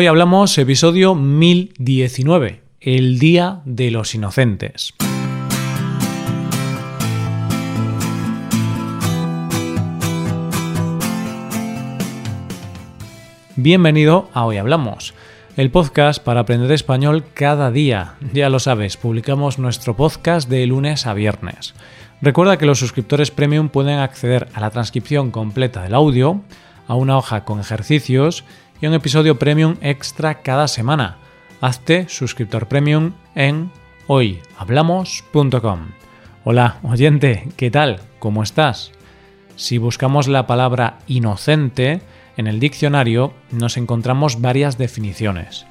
Hoy hablamos episodio 1019, el Día de los Inocentes. Bienvenido a Hoy Hablamos, el podcast para aprender español cada día. Ya lo sabes, publicamos nuestro podcast de lunes a viernes. Recuerda que los suscriptores premium pueden acceder a la transcripción completa del audio, a una hoja con ejercicios y un episodio premium extra cada semana. Hazte suscriptor premium en hoyhablamos.com. Hola, oyente, ¿qué tal? ¿Cómo estás? Si buscamos la palabra inocente, en el diccionario nos encontramos varias definiciones.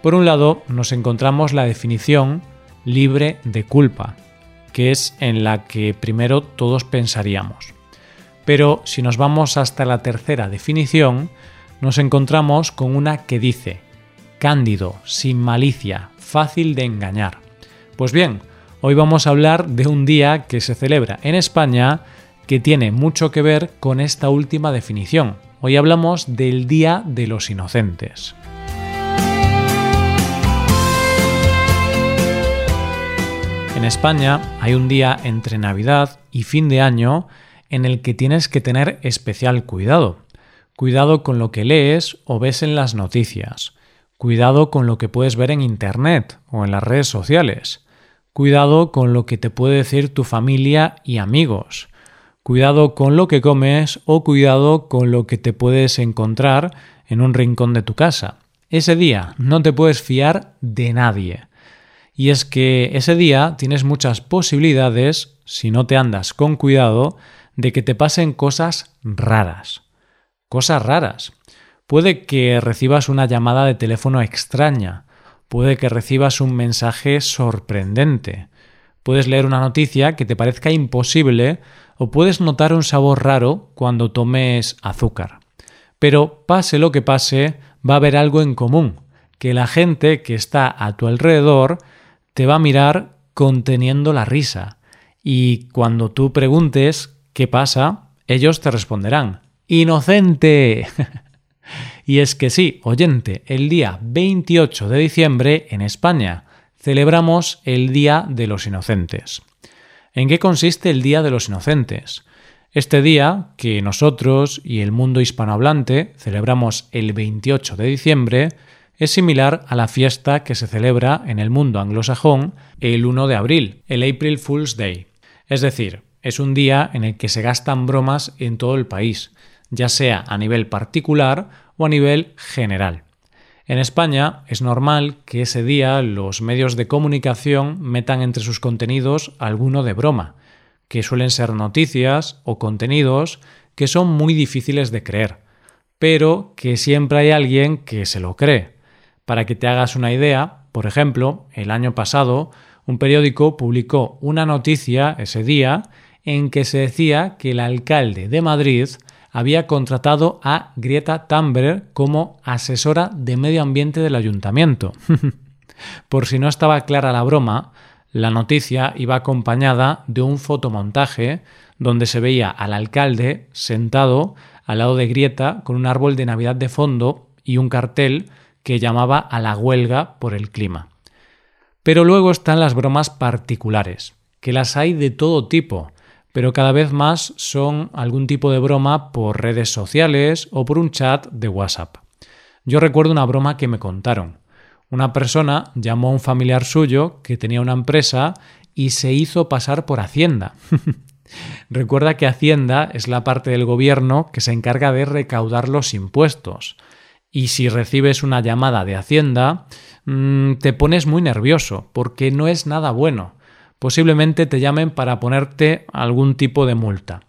Por un lado, nos encontramos la definición libre de culpa, que es en la que primero todos pensaríamos. Pero si nos vamos hasta la tercera definición, nos encontramos con una que dice cándido, sin malicia, fácil de engañar. Pues bien, hoy vamos a hablar de un día que se celebra en España que tiene mucho que ver con esta última definición, Hoy hablamos del Día de los Inocentes. En España hay un día entre Navidad y fin de año en el que tienes que tener especial cuidado. Cuidado con lo que lees o ves en las noticias. Cuidado con lo que puedes ver en Internet o en las redes sociales. Cuidado con lo que te puede decir tu familia y amigos cuidado con lo que comes o cuidado con lo que te puedes encontrar en un rincón de tu casa. Ese día no te puedes fiar de nadie. Y es que ese día tienes muchas posibilidades, si no te andas con cuidado, de que te pasen cosas raras. Cosas raras. Puede que recibas una llamada de teléfono extraña, puede que recibas un mensaje sorprendente, puedes leer una noticia que te parezca imposible o puedes notar un sabor raro cuando tomes azúcar. Pero pase lo que pase, va a haber algo en común, que la gente que está a tu alrededor te va a mirar conteniendo la risa. Y cuando tú preguntes qué pasa, ellos te responderán, ¡Inocente! y es que sí, oyente, el día 28 de diciembre en España celebramos el Día de los Inocentes. ¿En qué consiste el Día de los Inocentes? Este día, que nosotros y el mundo hispanohablante celebramos el 28 de diciembre, es similar a la fiesta que se celebra en el mundo anglosajón el 1 de abril, el April Fool's Day. Es decir, es un día en el que se gastan bromas en todo el país, ya sea a nivel particular o a nivel general. En España es normal que ese día los medios de comunicación metan entre sus contenidos alguno de broma, que suelen ser noticias o contenidos que son muy difíciles de creer, pero que siempre hay alguien que se lo cree. Para que te hagas una idea, por ejemplo, el año pasado un periódico publicó una noticia ese día en que se decía que el alcalde de Madrid había contratado a Greta Thunberg como asesora de medio ambiente del ayuntamiento. Por si no estaba clara la broma, la noticia iba acompañada de un fotomontaje donde se veía al alcalde sentado al lado de Grieta con un árbol de Navidad de fondo y un cartel que llamaba a la huelga por el clima. Pero luego están las bromas particulares, que las hay de todo tipo, pero cada vez más son algún tipo de broma por redes sociales o por un chat de WhatsApp. Yo recuerdo una broma que me contaron. Una persona llamó a un familiar suyo que tenía una empresa y se hizo pasar por Hacienda. Recuerda que Hacienda es la parte del gobierno que se encarga de recaudar los impuestos. Y si recibes una llamada de Hacienda, mm, te pones muy nervioso, porque no es nada bueno posiblemente te llamen para ponerte algún tipo de multa.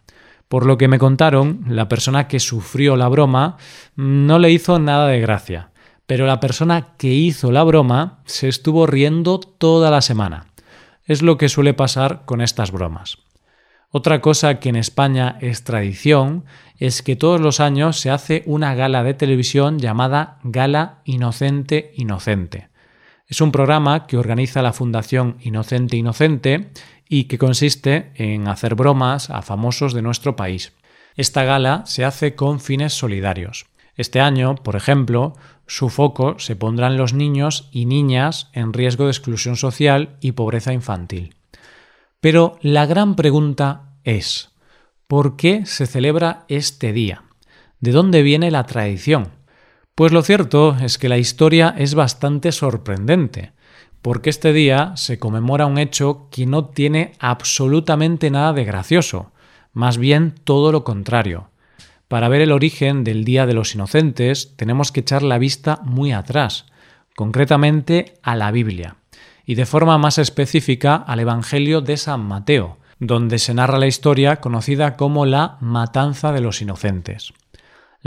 Por lo que me contaron, la persona que sufrió la broma no le hizo nada de gracia, pero la persona que hizo la broma se estuvo riendo toda la semana. Es lo que suele pasar con estas bromas. Otra cosa que en España es tradición es que todos los años se hace una gala de televisión llamada Gala Inocente Inocente. Es un programa que organiza la Fundación Inocente Inocente y que consiste en hacer bromas a famosos de nuestro país. Esta gala se hace con fines solidarios. Este año, por ejemplo, su foco se pondrá en los niños y niñas en riesgo de exclusión social y pobreza infantil. Pero la gran pregunta es, ¿por qué se celebra este día? ¿De dónde viene la tradición? Pues lo cierto es que la historia es bastante sorprendente, porque este día se conmemora un hecho que no tiene absolutamente nada de gracioso, más bien todo lo contrario. Para ver el origen del Día de los Inocentes tenemos que echar la vista muy atrás, concretamente a la Biblia, y de forma más específica al Evangelio de San Mateo, donde se narra la historia conocida como la Matanza de los Inocentes.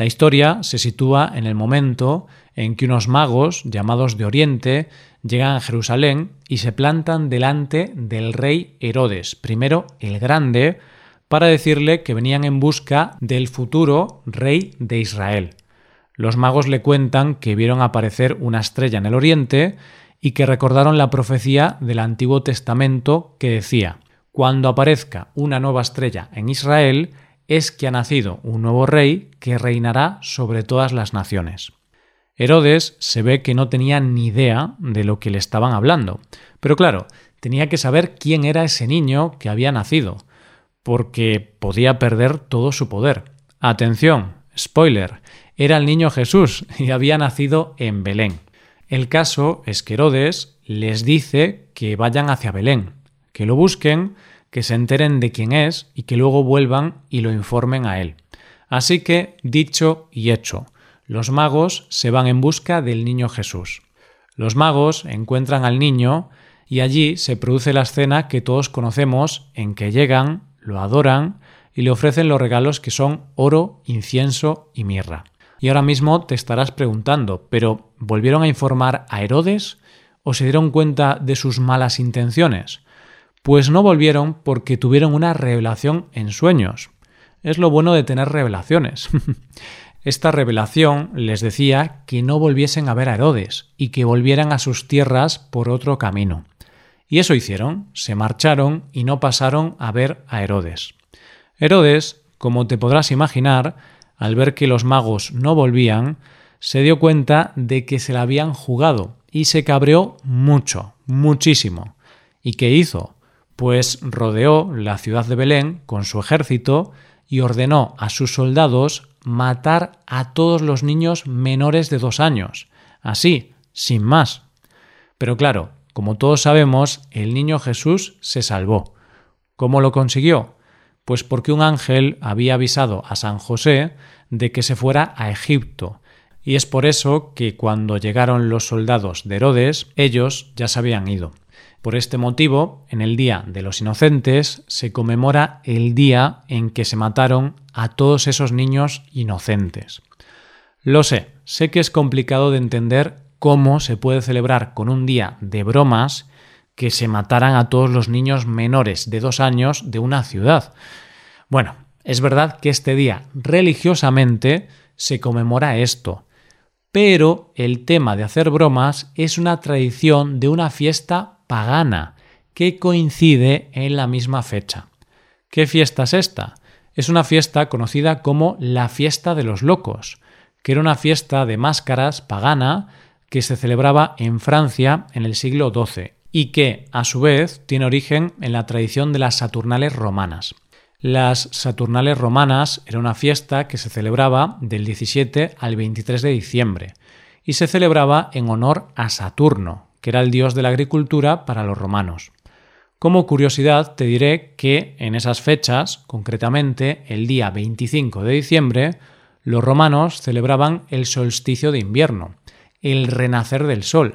La historia se sitúa en el momento en que unos magos, llamados de Oriente, llegan a Jerusalén y se plantan delante del rey Herodes, primero el Grande, para decirle que venían en busca del futuro rey de Israel. Los magos le cuentan que vieron aparecer una estrella en el oriente y que recordaron la profecía del Antiguo Testamento que decía, cuando aparezca una nueva estrella en Israel, es que ha nacido un nuevo rey que reinará sobre todas las naciones. Herodes se ve que no tenía ni idea de lo que le estaban hablando, pero claro, tenía que saber quién era ese niño que había nacido, porque podía perder todo su poder. Atención, spoiler, era el niño Jesús y había nacido en Belén. El caso es que Herodes les dice que vayan hacia Belén, que lo busquen, que se enteren de quién es y que luego vuelvan y lo informen a él. Así que, dicho y hecho, los magos se van en busca del niño Jesús. Los magos encuentran al niño y allí se produce la escena que todos conocemos en que llegan, lo adoran y le ofrecen los regalos que son oro, incienso y mirra. Y ahora mismo te estarás preguntando, ¿pero volvieron a informar a Herodes o se dieron cuenta de sus malas intenciones? Pues no volvieron porque tuvieron una revelación en sueños. Es lo bueno de tener revelaciones. Esta revelación les decía que no volviesen a ver a Herodes y que volvieran a sus tierras por otro camino. Y eso hicieron, se marcharon y no pasaron a ver a Herodes. Herodes, como te podrás imaginar, al ver que los magos no volvían, se dio cuenta de que se la habían jugado y se cabreó mucho, muchísimo. ¿Y qué hizo? Pues rodeó la ciudad de Belén con su ejército y ordenó a sus soldados matar a todos los niños menores de dos años, así, sin más. Pero claro, como todos sabemos, el niño Jesús se salvó. ¿Cómo lo consiguió? Pues porque un ángel había avisado a San José de que se fuera a Egipto, y es por eso que cuando llegaron los soldados de Herodes, ellos ya se habían ido. Por este motivo, en el Día de los Inocentes se conmemora el día en que se mataron a todos esos niños inocentes. Lo sé, sé que es complicado de entender cómo se puede celebrar con un día de bromas que se mataran a todos los niños menores de dos años de una ciudad. Bueno, es verdad que este día religiosamente se conmemora esto, pero el tema de hacer bromas es una tradición de una fiesta pagana que coincide en la misma fecha. ¿Qué fiesta es esta? Es una fiesta conocida como la fiesta de los locos, que era una fiesta de máscaras pagana que se celebraba en Francia en el siglo XII y que, a su vez, tiene origen en la tradición de las Saturnales romanas. Las Saturnales romanas era una fiesta que se celebraba del 17 al 23 de diciembre y se celebraba en honor a Saturno, que era el dios de la agricultura para los romanos. Como curiosidad te diré que en esas fechas, concretamente el día 25 de diciembre, los romanos celebraban el solsticio de invierno, el renacer del sol,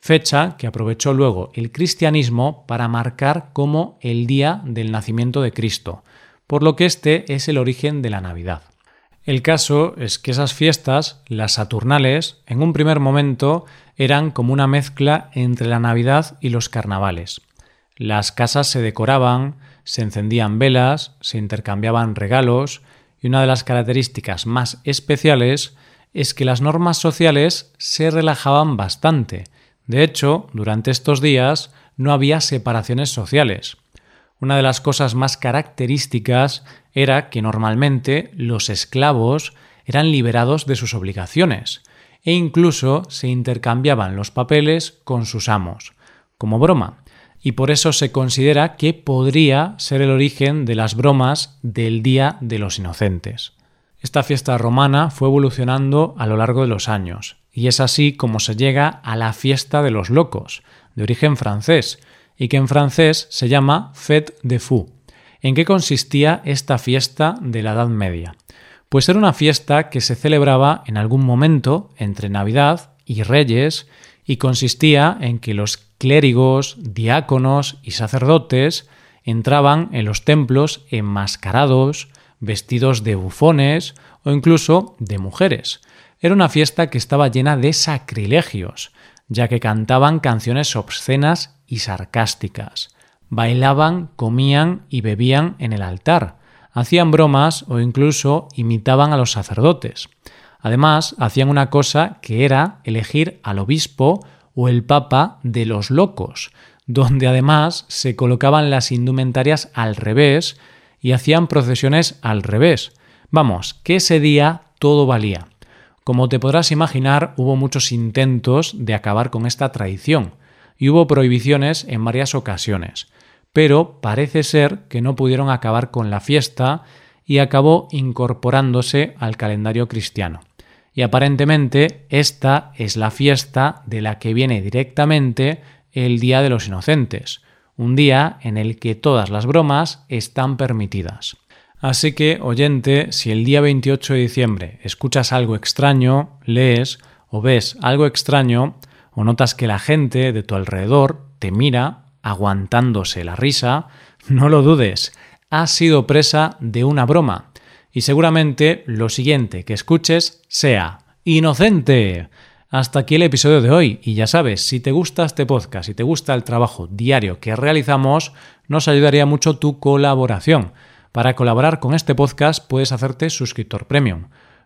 fecha que aprovechó luego el cristianismo para marcar como el día del nacimiento de Cristo, por lo que este es el origen de la Navidad. El caso es que esas fiestas, las Saturnales, en un primer momento eran como una mezcla entre la Navidad y los carnavales. Las casas se decoraban, se encendían velas, se intercambiaban regalos, y una de las características más especiales es que las normas sociales se relajaban bastante. De hecho, durante estos días no había separaciones sociales. Una de las cosas más características era que normalmente los esclavos eran liberados de sus obligaciones e incluso se intercambiaban los papeles con sus amos, como broma, y por eso se considera que podría ser el origen de las bromas del Día de los Inocentes. Esta fiesta romana fue evolucionando a lo largo de los años, y es así como se llega a la fiesta de los locos, de origen francés, y que en francés se llama Fête de Fou. ¿En qué consistía esta fiesta de la Edad Media? Pues era una fiesta que se celebraba en algún momento entre Navidad y Reyes y consistía en que los clérigos, diáconos y sacerdotes entraban en los templos enmascarados, vestidos de bufones o incluso de mujeres. Era una fiesta que estaba llena de sacrilegios, ya que cantaban canciones obscenas y sarcásticas, bailaban, comían y bebían en el altar, hacían bromas o incluso imitaban a los sacerdotes. Además, hacían una cosa que era elegir al obispo o el papa de los locos, donde además se colocaban las indumentarias al revés y hacían procesiones al revés. Vamos, que ese día todo valía. Como te podrás imaginar, hubo muchos intentos de acabar con esta tradición y hubo prohibiciones en varias ocasiones pero parece ser que no pudieron acabar con la fiesta y acabó incorporándose al calendario cristiano. Y aparentemente esta es la fiesta de la que viene directamente el Día de los Inocentes, un día en el que todas las bromas están permitidas. Así que, oyente, si el día 28 de diciembre escuchas algo extraño, lees o ves algo extraño, o notas que la gente de tu alrededor te mira aguantándose la risa, no lo dudes, has sido presa de una broma. Y seguramente lo siguiente que escuches sea inocente. Hasta aquí el episodio de hoy y ya sabes, si te gusta este podcast, si te gusta el trabajo diario que realizamos, nos ayudaría mucho tu colaboración. Para colaborar con este podcast puedes hacerte suscriptor premium.